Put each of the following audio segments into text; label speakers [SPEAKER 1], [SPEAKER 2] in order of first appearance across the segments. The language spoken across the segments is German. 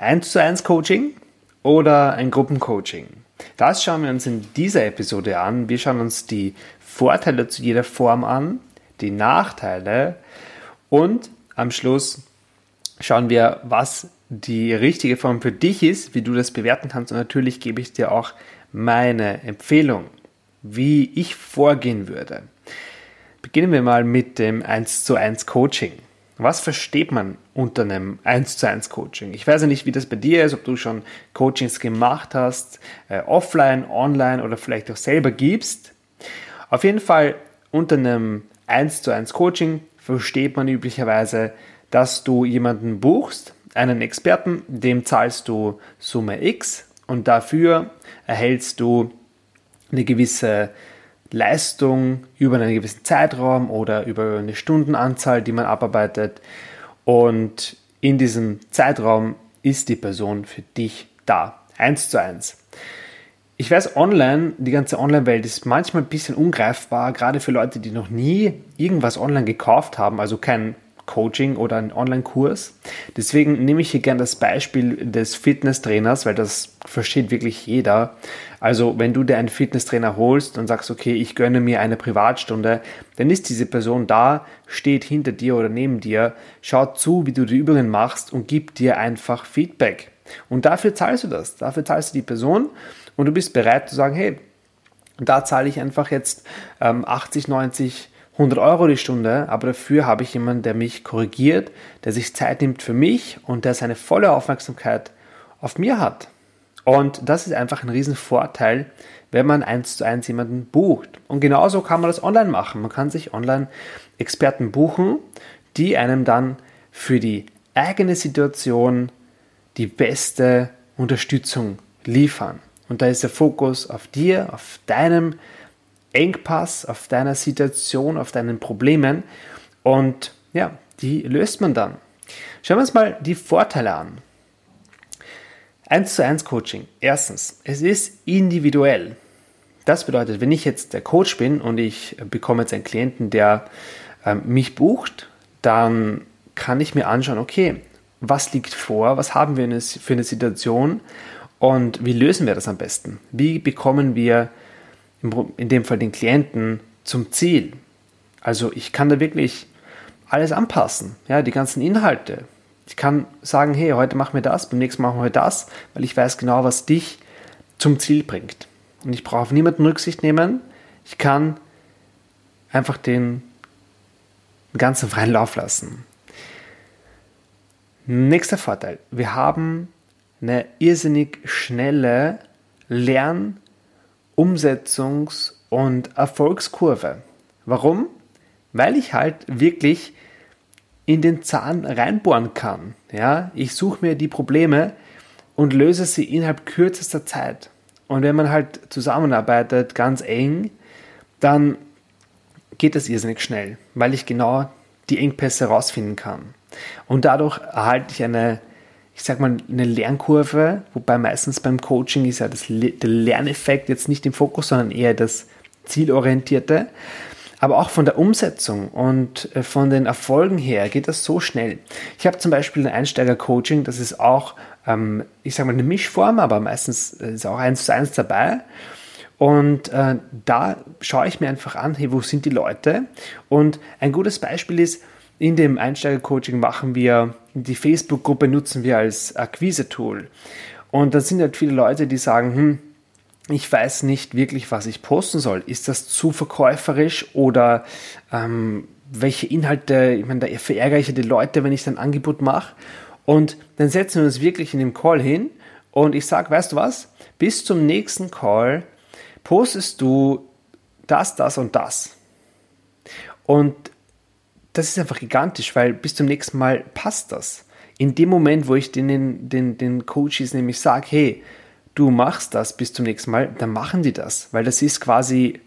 [SPEAKER 1] 1 zu 1 Coaching oder ein Gruppencoaching? Das schauen wir uns in dieser Episode an. Wir schauen uns die Vorteile zu jeder Form an, die Nachteile und am Schluss schauen wir, was die richtige Form für dich ist, wie du das bewerten kannst und natürlich gebe ich dir auch meine Empfehlung, wie ich vorgehen würde. Beginnen wir mal mit dem 1 zu 1 Coaching. Was versteht man unter einem 1 zu 1 Coaching? Ich weiß ja nicht, wie das bei dir ist, ob du schon Coachings gemacht hast, äh, offline, online oder vielleicht auch selber gibst. Auf jeden Fall unter einem 1 zu 1 Coaching versteht man üblicherweise, dass du jemanden buchst, einen Experten, dem zahlst du Summe X und dafür erhältst du eine gewisse Leistung über einen gewissen Zeitraum oder über eine Stundenanzahl, die man abarbeitet. Und in diesem Zeitraum ist die Person für dich da. Eins zu eins. Ich weiß, online, die ganze Online-Welt ist manchmal ein bisschen ungreifbar, gerade für Leute, die noch nie irgendwas online gekauft haben, also kein Coaching oder einen Online-Kurs. Deswegen nehme ich hier gerne das Beispiel des Fitnesstrainers, weil das versteht wirklich jeder. Also wenn du dir einen Fitnesstrainer holst und sagst, okay, ich gönne mir eine Privatstunde, dann ist diese Person da, steht hinter dir oder neben dir, schaut zu, wie du die Übungen machst und gibt dir einfach Feedback. Und dafür zahlst du das. Dafür zahlst du die Person und du bist bereit zu sagen, hey, da zahle ich einfach jetzt ähm, 80, 90 100 Euro die Stunde, aber dafür habe ich jemanden, der mich korrigiert, der sich Zeit nimmt für mich und der seine volle Aufmerksamkeit auf mir hat. Und das ist einfach ein Riesenvorteil, wenn man eins zu eins jemanden bucht. Und genauso kann man das online machen. Man kann sich online Experten buchen, die einem dann für die eigene Situation die beste Unterstützung liefern. Und da ist der Fokus auf dir, auf deinem Engpass, auf deiner Situation, auf deinen Problemen und ja, die löst man dann. Schauen wir uns mal die Vorteile an. 1 zu 1 Coaching. Erstens, es ist individuell. Das bedeutet, wenn ich jetzt der Coach bin und ich bekomme jetzt einen Klienten, der äh, mich bucht, dann kann ich mir anschauen, okay, was liegt vor, was haben wir für eine Situation und wie lösen wir das am besten? Wie bekommen wir in dem Fall den Klienten zum Ziel. Also ich kann da wirklich alles anpassen, ja, die ganzen Inhalte. Ich kann sagen, hey, heute machen wir das, beim nächsten Mal machen wir das, weil ich weiß genau, was dich zum Ziel bringt. Und ich brauche auf niemanden Rücksicht nehmen. Ich kann einfach den ganzen freien Lauf lassen. Nächster Vorteil. Wir haben eine irrsinnig schnelle Lern- Umsetzungs- und Erfolgskurve. Warum? Weil ich halt wirklich in den Zahn reinbohren kann. Ja, ich suche mir die Probleme und löse sie innerhalb kürzester Zeit. Und wenn man halt zusammenarbeitet, ganz eng, dann geht das irrsinnig schnell, weil ich genau die Engpässe herausfinden kann. Und dadurch erhalte ich eine ich sag mal, eine Lernkurve, wobei meistens beim Coaching ist ja das, der Lerneffekt jetzt nicht im Fokus, sondern eher das Zielorientierte. Aber auch von der Umsetzung und äh, von den Erfolgen her geht das so schnell. Ich habe zum Beispiel ein Einsteiger-Coaching, das ist auch, ähm, ich sage mal, eine Mischform, aber meistens ist auch eins zu eins dabei. Und äh, da schaue ich mir einfach an, hey, wo sind die Leute? Und ein gutes Beispiel ist, in dem Einsteiger-Coaching machen wir, die Facebook-Gruppe nutzen wir als Akquise-Tool. Und da sind halt viele Leute, die sagen, hm, ich weiß nicht wirklich, was ich posten soll. Ist das zu verkäuferisch oder ähm, welche Inhalte, ich meine, da verärgere ich ja die Leute, wenn ich ein Angebot mache. Und dann setzen wir uns wirklich in dem Call hin und ich sage, weißt du was, bis zum nächsten Call postest du das, das und das. Und das ist einfach gigantisch, weil bis zum nächsten Mal passt das. in dem Moment, wo ich den, den, den Coaches nämlich sage, hey, du machst das bis zum nächsten Mal, dann machen die das, weil das ist quasi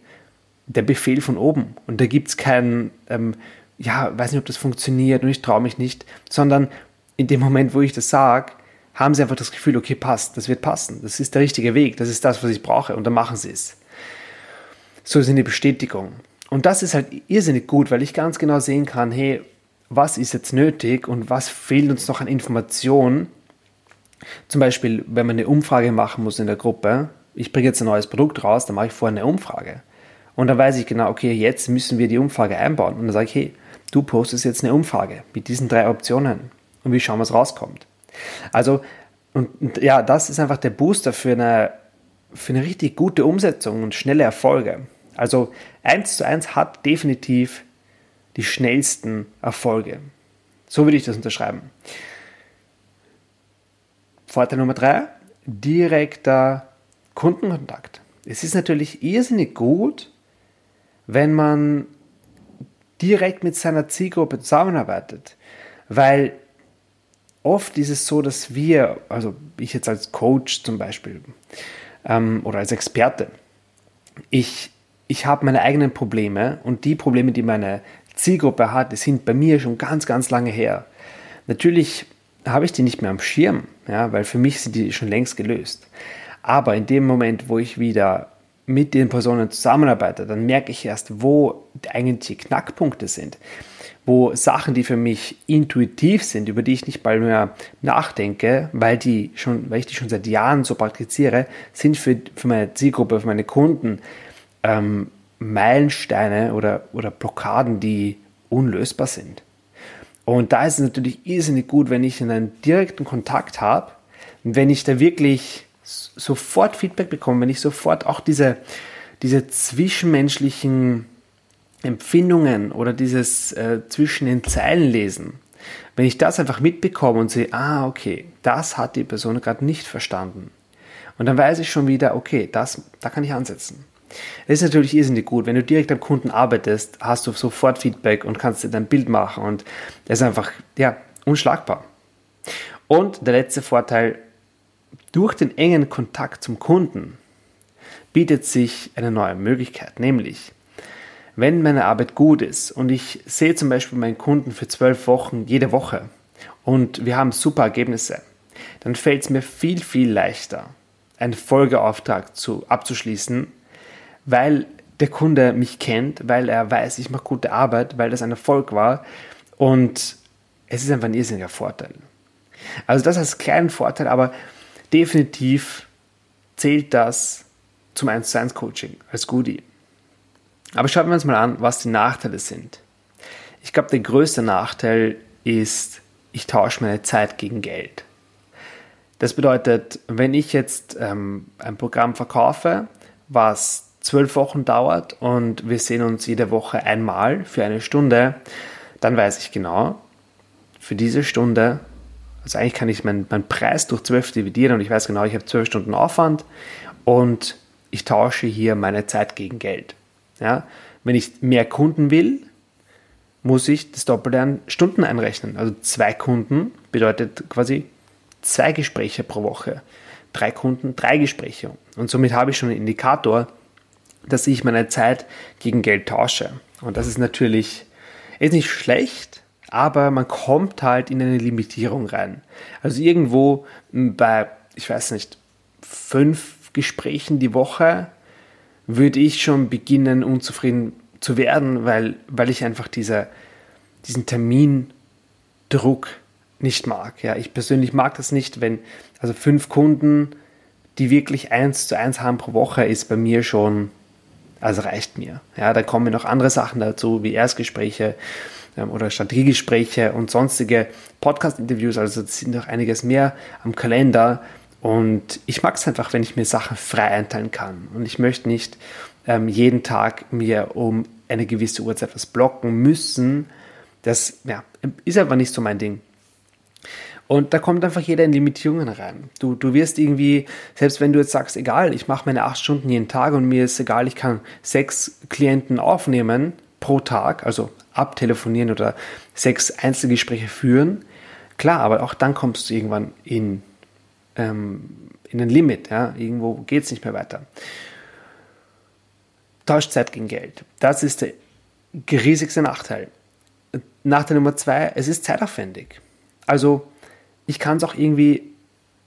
[SPEAKER 1] der Befehl von oben und da gibt es keinen, ähm, ja, weiß nicht, ob das funktioniert und ich traue mich nicht, sondern in dem Moment, wo ich das sage, haben sie einfach das Gefühl, okay, passt, das wird passen, das ist der richtige Weg, das ist das, was ich brauche und dann machen sie es. So ist eine Bestätigung. Und das ist halt irrsinnig gut, weil ich ganz genau sehen kann, hey, was ist jetzt nötig und was fehlt uns noch an Informationen. Zum Beispiel, wenn man eine Umfrage machen muss in der Gruppe, ich bringe jetzt ein neues Produkt raus, dann mache ich vorher eine Umfrage. Und dann weiß ich genau, okay, jetzt müssen wir die Umfrage einbauen. Und dann sage ich, hey, du postest jetzt eine Umfrage mit diesen drei Optionen und wie schauen, was rauskommt. Also, und, und ja, das ist einfach der Booster für eine, für eine richtig gute Umsetzung und schnelle Erfolge. Also 1 zu 1 hat definitiv die schnellsten Erfolge. So würde ich das unterschreiben. Vorteil Nummer 3, direkter Kundenkontakt. Es ist natürlich irrsinnig gut, wenn man direkt mit seiner Zielgruppe zusammenarbeitet, weil oft ist es so, dass wir, also ich jetzt als Coach zum Beispiel ähm, oder als Experte, ich, ich habe meine eigenen Probleme und die Probleme, die meine Zielgruppe hat, die sind bei mir schon ganz, ganz lange her. Natürlich habe ich die nicht mehr am Schirm, ja, weil für mich sind die schon längst gelöst. Aber in dem Moment, wo ich wieder mit den Personen zusammenarbeite, dann merke ich erst, wo eigentlich die Knackpunkte sind wo Sachen, die für mich intuitiv sind, über die ich nicht mal mehr nachdenke, weil, die schon, weil ich die schon seit Jahren so praktiziere, sind für, für meine Zielgruppe, für meine Kunden ähm, Meilensteine oder, oder Blockaden, die unlösbar sind. Und da ist es natürlich irrsinnig gut, wenn ich einen direkten Kontakt habe, wenn ich da wirklich sofort Feedback bekomme, wenn ich sofort auch diese, diese zwischenmenschlichen Empfindungen oder dieses äh, zwischen den Zeilen lesen, wenn ich das einfach mitbekomme und sehe, ah, okay, das hat die Person gerade nicht verstanden. Und dann weiß ich schon wieder, okay, das, da kann ich ansetzen. Das ist natürlich irrsinnig gut. Wenn du direkt am Kunden arbeitest, hast du sofort Feedback und kannst dir dein Bild machen und das ist einfach, ja, unschlagbar. Und der letzte Vorteil, durch den engen Kontakt zum Kunden bietet sich eine neue Möglichkeit, nämlich wenn meine Arbeit gut ist und ich sehe zum Beispiel meinen Kunden für zwölf Wochen jede Woche und wir haben super Ergebnisse, dann fällt es mir viel, viel leichter, einen Folgeauftrag zu, abzuschließen, weil der Kunde mich kennt, weil er weiß, ich mache gute Arbeit, weil das ein Erfolg war und es ist einfach ein irrsinniger Vorteil. Also das als kleinen Vorteil, aber definitiv zählt das zum 1 zu 1 Coaching als Goodie. Aber schauen wir uns mal an, was die Nachteile sind. Ich glaube, der größte Nachteil ist, ich tausche meine Zeit gegen Geld. Das bedeutet, wenn ich jetzt ähm, ein Programm verkaufe, was zwölf Wochen dauert und wir sehen uns jede Woche einmal für eine Stunde, dann weiß ich genau, für diese Stunde, also eigentlich kann ich meinen mein Preis durch zwölf dividieren und ich weiß genau, ich habe zwölf Stunden Aufwand und ich tausche hier meine Zeit gegen Geld. Ja? Wenn ich mehr Kunden will, muss ich das Doppelte an Stunden einrechnen. Also zwei Kunden bedeutet quasi zwei Gespräche pro Woche. Drei Kunden, drei Gespräche. Und somit habe ich schon einen Indikator, dass ich meine Zeit gegen Geld tausche. Und das ist natürlich ist nicht schlecht, aber man kommt halt in eine Limitierung rein. Also irgendwo bei, ich weiß nicht, fünf Gesprächen die Woche würde ich schon beginnen, unzufrieden zu werden, weil, weil ich einfach diese, diesen Termindruck nicht mag. Ja, ich persönlich mag das nicht, wenn, also fünf Kunden, die wirklich eins zu eins haben pro Woche, ist bei mir schon, also reicht mir. Ja, da kommen noch andere Sachen dazu, wie Erstgespräche ähm, oder Strategiegespräche und sonstige Podcast-Interviews, also es sind noch einiges mehr am Kalender und ich mag es einfach, wenn ich mir Sachen frei einteilen kann. Und ich möchte nicht ähm, jeden Tag mir um eine gewisse Uhrzeit was blocken müssen. Das ja, ist einfach nicht so mein Ding. Und da kommt einfach jeder in Limitierungen rein. Du, du wirst irgendwie, selbst wenn du jetzt sagst, egal, ich mache meine acht Stunden jeden Tag und mir ist egal, ich kann sechs Klienten aufnehmen pro Tag, also abtelefonieren oder sechs Einzelgespräche führen, Klar, aber auch dann kommst du irgendwann in, ähm, in ein Limit. Ja? Irgendwo geht es nicht mehr weiter. Tauscht Zeit gegen Geld. Das ist der riesigste Nachteil. Nachteil Nummer zwei, es ist zeitaufwendig. Also ich kann es auch irgendwie,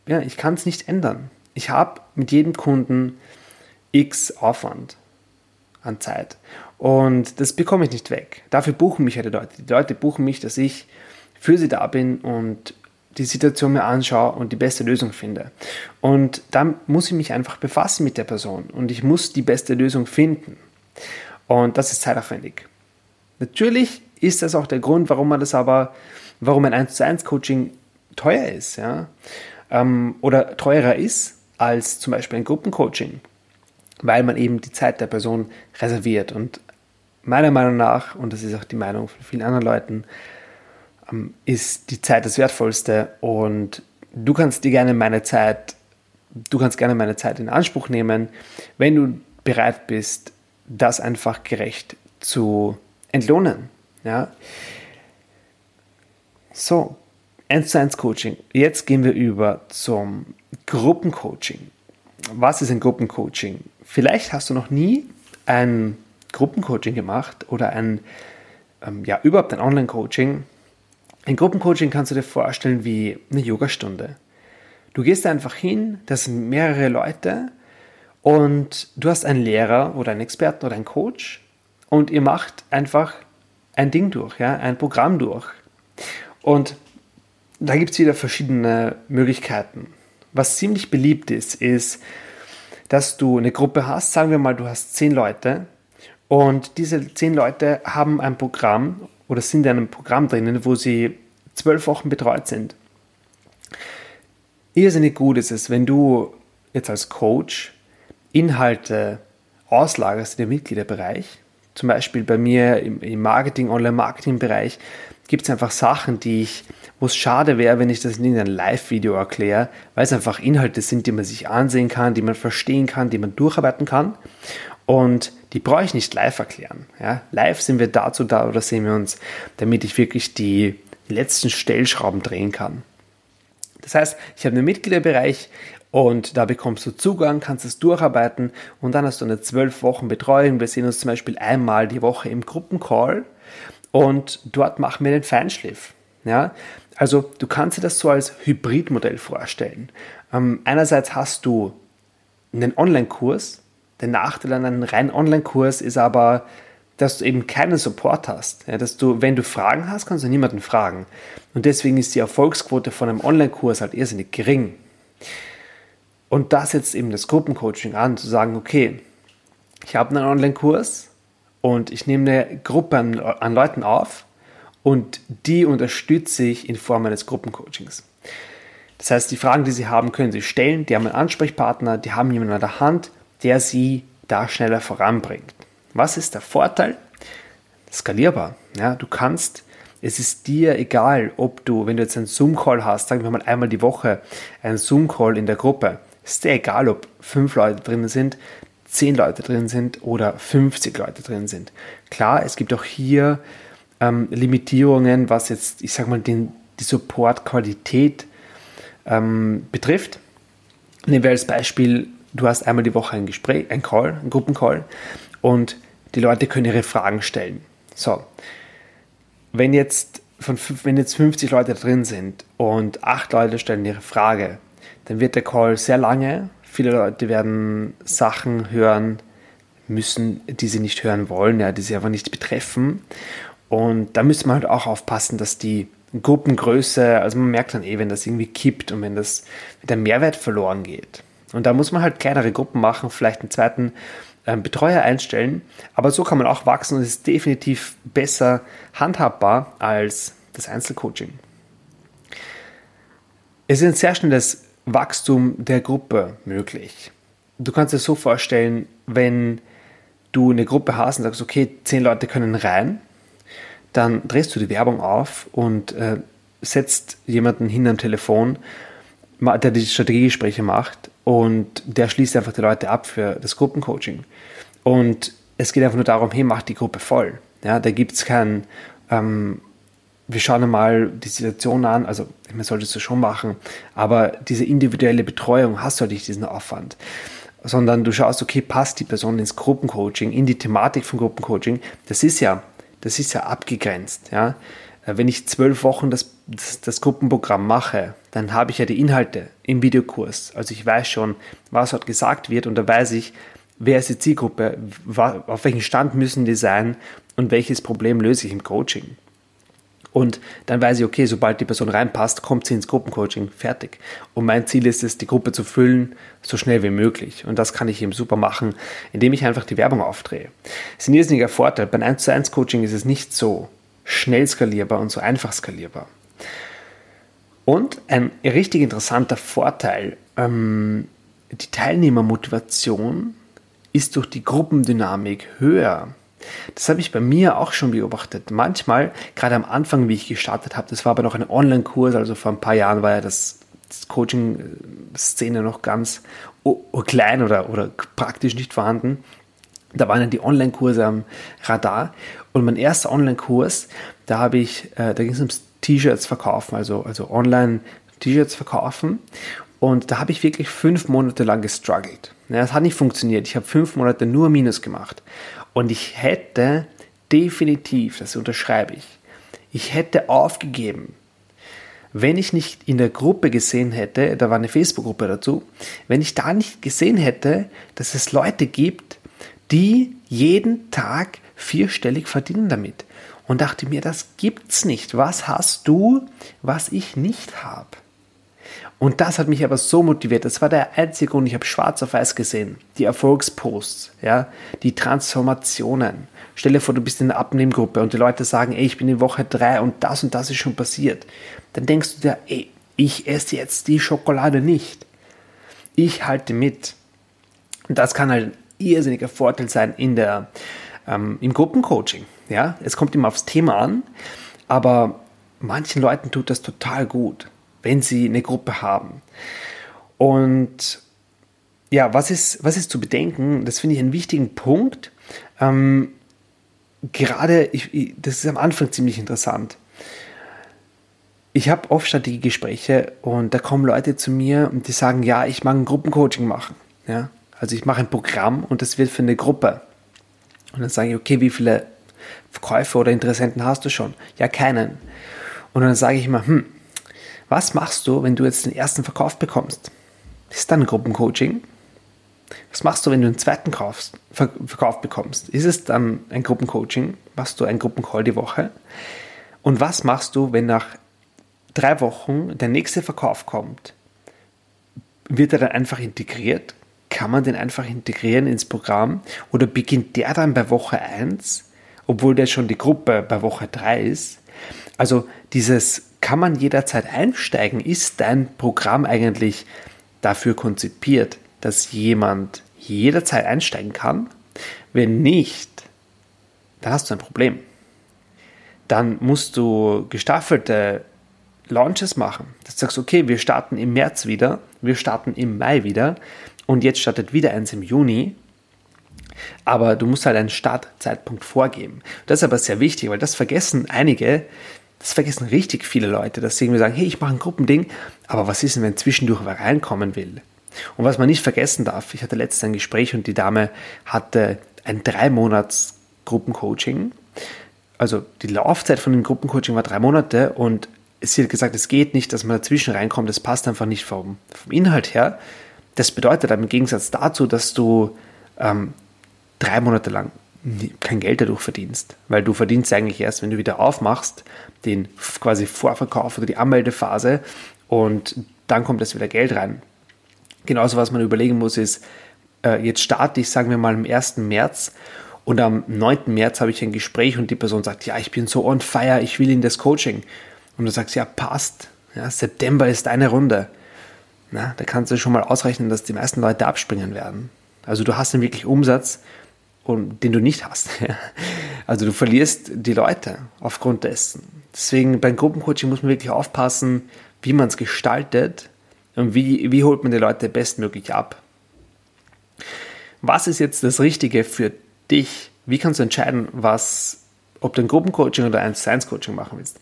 [SPEAKER 1] ja, ich kann es nicht ändern. Ich habe mit jedem Kunden x Aufwand an Zeit. Und das bekomme ich nicht weg. Dafür buchen mich ja die Leute. Die Leute buchen mich, dass ich für sie da bin und die Situation mir anschaue und die beste Lösung finde. Und dann muss ich mich einfach befassen mit der Person und ich muss die beste Lösung finden. Und das ist zeitaufwendig. Natürlich ist das auch der Grund, warum man das aber, warum ein 1 zu 1 Coaching teuer ist, ja, ähm, oder teurer ist als zum Beispiel ein Gruppencoaching, weil man eben die Zeit der Person reserviert. Und meiner Meinung nach, und das ist auch die Meinung von vielen anderen Leuten, ähm, ist die Zeit das Wertvollste und du kannst dir gerne meine Zeit, du kannst gerne meine Zeit in Anspruch nehmen, wenn du bereit bist, das einfach gerecht zu entlohnen. Ja? So, 1 zu 1 Coaching. Jetzt gehen wir über zum Gruppencoaching. Was ist ein Gruppencoaching? Vielleicht hast du noch nie ein Gruppencoaching gemacht oder ein, ähm, ja, überhaupt ein Online-Coaching. Ein Gruppencoaching kannst du dir vorstellen wie eine Yogastunde. Du gehst einfach hin, das sind mehrere Leute und du hast einen Lehrer oder einen Experten oder einen Coach und ihr macht einfach ein Ding durch, ja, ein Programm durch. Und da gibt es wieder verschiedene Möglichkeiten. Was ziemlich beliebt ist, ist, dass du eine Gruppe hast, sagen wir mal, du hast zehn Leute und diese zehn Leute haben ein Programm oder sind in einem Programm drinnen, wo sie zwölf Wochen betreut sind. Irrsinnig gut ist es, wenn du jetzt als Coach Inhalte auslagerst in den Mitgliederbereich. Zum Beispiel bei mir im, Marketing, Online-Marketing-Bereich gibt es einfach Sachen, die ich, wo es schade wäre, wenn ich das in einem Live-Video erkläre, weil es einfach Inhalte sind, die man sich ansehen kann, die man verstehen kann, die man durcharbeiten kann. Und die brauche ich nicht live erklären. Ja? Live sind wir dazu da oder sehen wir uns, damit ich wirklich die letzten Stellschrauben drehen kann. Das heißt, ich habe einen Mitgliederbereich und da bekommst du Zugang, kannst es durcharbeiten und dann hast du eine zwölf Wochen Betreuung. Wir sehen uns zum Beispiel einmal die Woche im Gruppencall und dort machen wir den Feinschliff. Ja? Also du kannst dir das so als Hybridmodell vorstellen. Ähm, einerseits hast du einen Online-Kurs. Der Nachteil an einem reinen Online-Kurs ist aber, dass du eben keinen Support hast. Ja, dass du, wenn du Fragen hast, kannst du niemanden fragen. Und deswegen ist die Erfolgsquote von einem Online-Kurs halt irrsinnig gering. Und da setzt eben das Gruppencoaching an, zu sagen, okay, ich habe einen Online-Kurs, und ich nehme eine Gruppe an, an Leuten auf und die unterstütze ich in Form eines Gruppencoachings. Das heißt, die Fragen, die Sie haben, können Sie stellen. Die haben einen Ansprechpartner, die haben jemanden an der Hand, der Sie da schneller voranbringt. Was ist der Vorteil? Skalierbar. Ja, du kannst, es ist dir egal, ob du, wenn du jetzt einen Zoom-Call hast, sagen wir mal einmal die Woche, einen Zoom-Call in der Gruppe, ist dir egal, ob fünf Leute drin sind, 10 Leute drin sind oder 50 Leute drin sind. Klar, es gibt auch hier ähm, Limitierungen, was jetzt, ich sag mal, den, die Support-Qualität ähm, betrifft. Nehmen wir als Beispiel, du hast einmal die Woche ein Gespräch, ein Call, ein Gruppencall und die Leute können ihre Fragen stellen. So, wenn jetzt, von, wenn jetzt 50 Leute drin sind und 8 Leute stellen ihre Frage, dann wird der Call sehr lange Viele Leute werden Sachen hören müssen, die sie nicht hören wollen, ja, die sie einfach nicht betreffen. Und da müsste man halt auch aufpassen, dass die Gruppengröße, also man merkt dann eh, wenn das irgendwie kippt und wenn das wenn der Mehrwert verloren geht. Und da muss man halt kleinere Gruppen machen, vielleicht einen zweiten ähm, Betreuer einstellen. Aber so kann man auch wachsen und ist definitiv besser handhabbar als das Einzelcoaching. Es ist ein sehr schnelles Wachstum der Gruppe möglich. Du kannst dir so vorstellen, wenn du eine Gruppe hast und sagst, okay, zehn Leute können rein, dann drehst du die Werbung auf und äh, setzt jemanden hin am Telefon, der die Strategiegespräche macht und der schließt einfach die Leute ab für das Gruppencoaching. Und es geht einfach nur darum, hey, mach die Gruppe voll. Ja, da gibt es kein, ähm, wir schauen einmal die Situation an, also man sollte es schon machen, aber diese individuelle Betreuung hast du halt nicht diesen Aufwand, sondern du schaust, okay, passt die Person ins Gruppencoaching, in die Thematik von Gruppencoaching, das ist ja, das ist ja abgegrenzt, ja. Wenn ich zwölf Wochen das, das, das Gruppenprogramm mache, dann habe ich ja die Inhalte im Videokurs. Also ich weiß schon, was dort gesagt wird und da weiß ich, wer ist die Zielgruppe, auf welchem Stand müssen die sein und welches Problem löse ich im Coaching. Und dann weiß ich, okay, sobald die Person reinpasst, kommt sie ins Gruppencoaching, fertig. Und mein Ziel ist es, die Gruppe zu füllen, so schnell wie möglich. Und das kann ich eben super machen, indem ich einfach die Werbung aufdrehe. Das ist ein irrsinniger Vorteil. Beim 1 zu 1 Coaching ist es nicht so schnell skalierbar und so einfach skalierbar. Und ein richtig interessanter Vorteil, ähm, die Teilnehmermotivation ist durch die Gruppendynamik höher. Das habe ich bei mir auch schon beobachtet. Manchmal, gerade am Anfang, wie ich gestartet habe, das war aber noch ein Online-Kurs, also vor ein paar Jahren war ja das, das Coaching-Szene noch ganz klein oder, oder praktisch nicht vorhanden. Da waren dann die Online-Kurse am Radar. Und mein erster Online-Kurs, da habe ich, äh, da ging es ums T-Shirts verkaufen, also, also online T-Shirts verkaufen. Und da habe ich wirklich fünf Monate lang gestruggelt. Das hat nicht funktioniert. Ich habe fünf Monate nur Minus gemacht. Und ich hätte definitiv, das unterschreibe ich, ich hätte aufgegeben, wenn ich nicht in der Gruppe gesehen hätte, da war eine Facebook-Gruppe dazu, wenn ich da nicht gesehen hätte, dass es Leute gibt, die jeden Tag vierstellig verdienen damit. Und dachte mir, das gibt's nicht. Was hast du, was ich nicht habe? Und das hat mich aber so motiviert. Das war der einzige Grund. Ich habe schwarz auf weiß gesehen. Die Erfolgsposts, ja, die Transformationen. Stell dir vor, du bist in einer Abnehmgruppe und die Leute sagen, ey, ich bin in Woche drei und das und das ist schon passiert. Dann denkst du dir, ey, ich esse jetzt die Schokolade nicht. Ich halte mit. Und das kann halt ein irrsinniger Vorteil sein in der, ähm, im Gruppencoaching. Ja, es kommt immer aufs Thema an, aber manchen Leuten tut das total gut wenn sie eine Gruppe haben. Und ja, was ist, was ist zu bedenken? Das finde ich einen wichtigen Punkt. Ähm, gerade, ich, ich, das ist am Anfang ziemlich interessant. Ich habe oft Strategiegespräche und da kommen Leute zu mir und die sagen, ja, ich mag ein Gruppencoaching machen. Ja? Also ich mache ein Programm und das wird für eine Gruppe. Und dann sage ich, okay, wie viele Verkäufer oder Interessenten hast du schon? Ja, keinen. Und dann sage ich mal, hm, was machst du, wenn du jetzt den ersten Verkauf bekommst? Ist dann Gruppencoaching? Was machst du, wenn du einen zweiten Kauf, Verkauf bekommst? Ist es dann ein Gruppencoaching? Machst du einen Gruppencall die Woche? Und was machst du, wenn nach drei Wochen der nächste Verkauf kommt? Wird er dann einfach integriert? Kann man den einfach integrieren ins Programm? Oder beginnt der dann bei Woche 1, obwohl der schon die Gruppe bei Woche 3 ist? Also dieses kann man jederzeit einsteigen? Ist dein Programm eigentlich dafür konzipiert, dass jemand jederzeit einsteigen kann? Wenn nicht, dann hast du ein Problem. Dann musst du gestaffelte Launches machen. Dass du sagst, okay, wir starten im März wieder, wir starten im Mai wieder und jetzt startet wieder eins im Juni. Aber du musst halt einen Startzeitpunkt vorgeben. Das ist aber sehr wichtig, weil das vergessen einige, das vergessen richtig viele Leute, dass sie irgendwie sagen, hey, ich mache ein Gruppending, aber was ist denn, wenn zwischendurch wer reinkommen will? Und was man nicht vergessen darf, ich hatte letztens ein Gespräch und die Dame hatte ein drei Monats Gruppencoaching. Also die Laufzeit von dem Gruppencoaching war drei Monate und sie hat gesagt, es geht nicht, dass man dazwischen reinkommt, das passt einfach nicht vom, vom Inhalt her. Das bedeutet aber im Gegensatz dazu, dass du ähm, drei Monate lang kein Geld dadurch verdienst, weil du verdienst eigentlich erst, wenn du wieder aufmachst, den quasi Vorverkauf oder die Anmeldephase und dann kommt es wieder Geld rein. Genauso was man überlegen muss ist, äh, jetzt starte ich, sagen wir mal, am 1. März und am 9. März habe ich ein Gespräch und die Person sagt, ja, ich bin so on fire, ich will in das Coaching. Und du sagst, ja, passt, ja, September ist eine Runde. Na, da kannst du schon mal ausrechnen, dass die meisten Leute abspringen werden. Also du hast dann wirklich Umsatz und den du nicht hast. Also du verlierst die Leute aufgrund dessen. Deswegen beim Gruppencoaching muss man wirklich aufpassen, wie man es gestaltet und wie, wie holt man die Leute bestmöglich ab. Was ist jetzt das Richtige für dich? Wie kannst du entscheiden, was ob du ein Gruppencoaching oder ein 1 1 Coaching machen willst.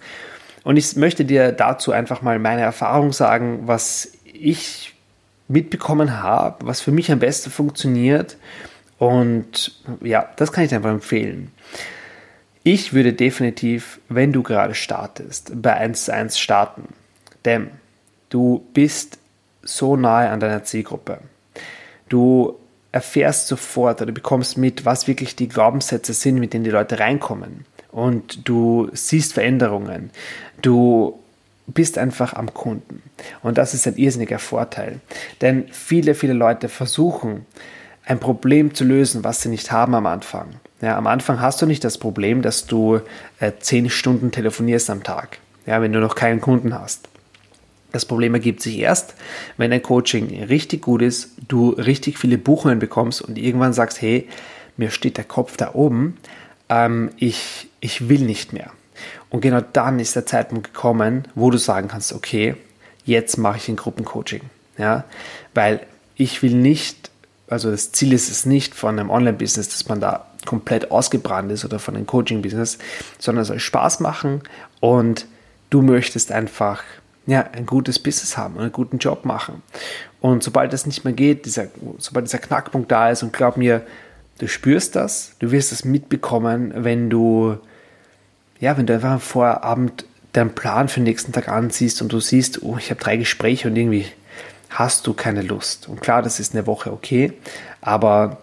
[SPEAKER 1] Und ich möchte dir dazu einfach mal meine Erfahrung sagen, was ich mitbekommen habe, was für mich am besten funktioniert. Und ja, das kann ich dir einfach empfehlen. Ich würde definitiv, wenn du gerade startest, bei 1 zu 1 starten. Denn du bist so nahe an deiner Zielgruppe. Du erfährst sofort oder bekommst mit, was wirklich die Glaubenssätze sind, mit denen die Leute reinkommen. Und du siehst Veränderungen. Du bist einfach am Kunden. Und das ist ein irrsinniger Vorteil. Denn viele, viele Leute versuchen, ein Problem zu lösen, was sie nicht haben am Anfang. Ja, am Anfang hast du nicht das Problem, dass du äh, zehn Stunden telefonierst am Tag, ja, wenn du noch keinen Kunden hast. Das Problem ergibt sich erst, wenn dein Coaching richtig gut ist, du richtig viele Buchungen bekommst und irgendwann sagst, hey, mir steht der Kopf da oben, ähm, ich, ich will nicht mehr. Und genau dann ist der Zeitpunkt gekommen, wo du sagen kannst, okay, jetzt mache ich ein Gruppencoaching. Ja? Weil ich will nicht, also das Ziel ist es nicht von einem Online-Business, dass man da komplett ausgebrannt ist oder von einem Coaching-Business, sondern es soll Spaß machen und du möchtest einfach ja, ein gutes Business haben und einen guten Job machen. Und sobald das nicht mehr geht, dieser, sobald dieser Knackpunkt da ist und glaub mir, du spürst das, du wirst das mitbekommen, wenn du, ja, wenn du einfach am Vorabend deinen Plan für den nächsten Tag anziehst und du siehst, oh, ich habe drei Gespräche und irgendwie hast du keine Lust. Und klar, das ist eine Woche okay, aber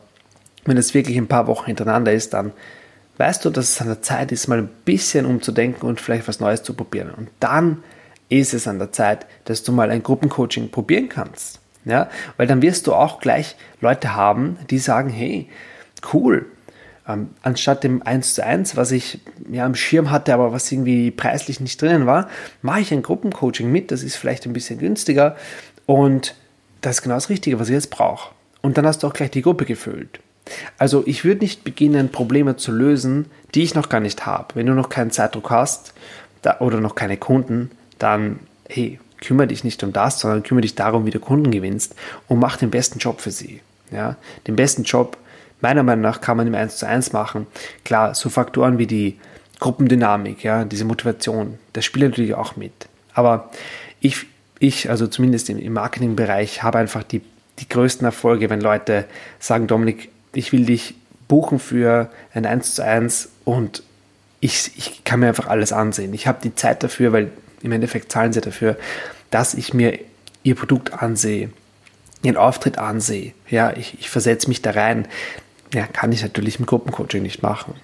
[SPEAKER 1] wenn es wirklich ein paar Wochen hintereinander ist, dann weißt du, dass es an der Zeit ist, mal ein bisschen umzudenken und vielleicht was Neues zu probieren. Und dann ist es an der Zeit, dass du mal ein Gruppencoaching probieren kannst. Ja, weil dann wirst du auch gleich Leute haben, die sagen, hey, cool, ähm, anstatt dem 1 zu 1, was ich ja am Schirm hatte, aber was irgendwie preislich nicht drinnen war, mache ich ein Gruppencoaching mit, das ist vielleicht ein bisschen günstiger und das ist genau das Richtige, was ich jetzt brauche. Und dann hast du auch gleich die Gruppe gefüllt. Also ich würde nicht beginnen, Probleme zu lösen, die ich noch gar nicht habe. Wenn du noch keinen Zeitdruck hast da, oder noch keine Kunden, dann hey, kümmere dich nicht um das, sondern kümmere dich darum, wie du Kunden gewinnst und mach den besten Job für sie. Ja? Den besten Job, meiner Meinung nach, kann man im 1 zu 1 machen. Klar, so Faktoren wie die Gruppendynamik, ja, diese Motivation, das spielt natürlich auch mit. Aber ich, ich also zumindest im, im Marketingbereich, habe einfach die, die größten Erfolge, wenn Leute sagen, Dominik, ich will dich buchen für ein 1 zu 1 und ich, ich kann mir einfach alles ansehen. Ich habe die Zeit dafür, weil im Endeffekt zahlen sie dafür, dass ich mir ihr Produkt ansehe, ihren Auftritt ansehe. Ja, ich, ich versetze mich da rein. Ja, kann ich natürlich im Gruppencoaching nicht machen.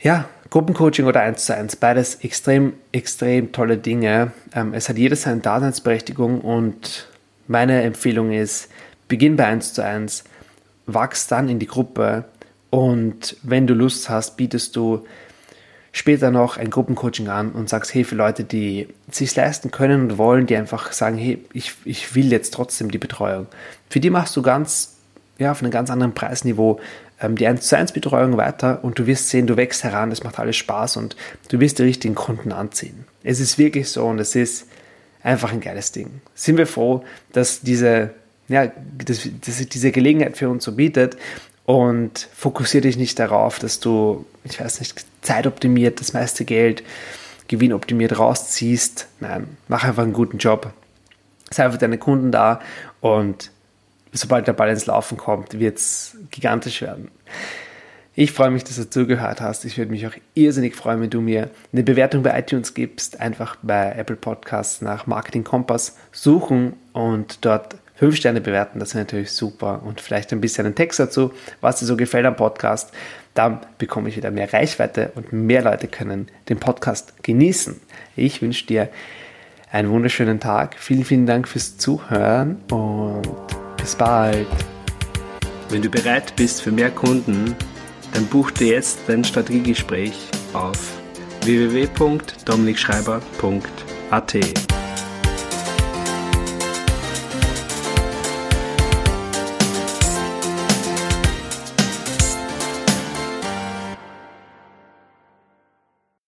[SPEAKER 1] Ja, Gruppencoaching oder 1 zu 1, beides extrem, extrem tolle Dinge. Ähm, es hat jedes seine Daseinsberechtigung und meine Empfehlung ist, beginn bei 1 zu 1, wachs dann in die Gruppe und wenn du Lust hast, bietest du später noch ein Gruppencoaching an und sagst, hey, für Leute, die es sich leisten können und wollen, die einfach sagen, hey, ich, ich will jetzt trotzdem die Betreuung. Für die machst du ganz, ja, auf einem ganz anderen Preisniveau ähm, die 1 zu 1 Betreuung weiter und du wirst sehen, du wächst heran, es macht alles Spaß und du wirst die richtigen Kunden anziehen. Es ist wirklich so und es ist einfach ein geiles Ding. Sind wir froh, dass diese, ja, dass, dass diese Gelegenheit für uns so bietet und fokussiere dich nicht darauf, dass du, ich weiß nicht, zeitoptimiert das meiste Geld, gewinnoptimiert rausziehst. Nein, mach einfach einen guten Job. Sei für deine Kunden da und sobald der Ball ins Laufen kommt, wird es gigantisch werden. Ich freue mich, dass du zugehört hast. Ich würde mich auch irrsinnig freuen, wenn du mir eine Bewertung bei iTunes gibst. Einfach bei Apple Podcasts nach Marketing Kompass suchen und dort fünf Sterne bewerten, das wäre natürlich super. Und vielleicht ein bisschen einen Text dazu, was dir so gefällt am Podcast. Dann bekomme ich wieder mehr Reichweite und mehr Leute können den Podcast genießen. Ich wünsche dir einen wunderschönen Tag. Vielen, vielen Dank fürs Zuhören und bis bald.
[SPEAKER 2] Wenn du bereit bist für mehr Kunden, dann buch dir jetzt dein Strategiegespräch auf www.dominikschreiber.at.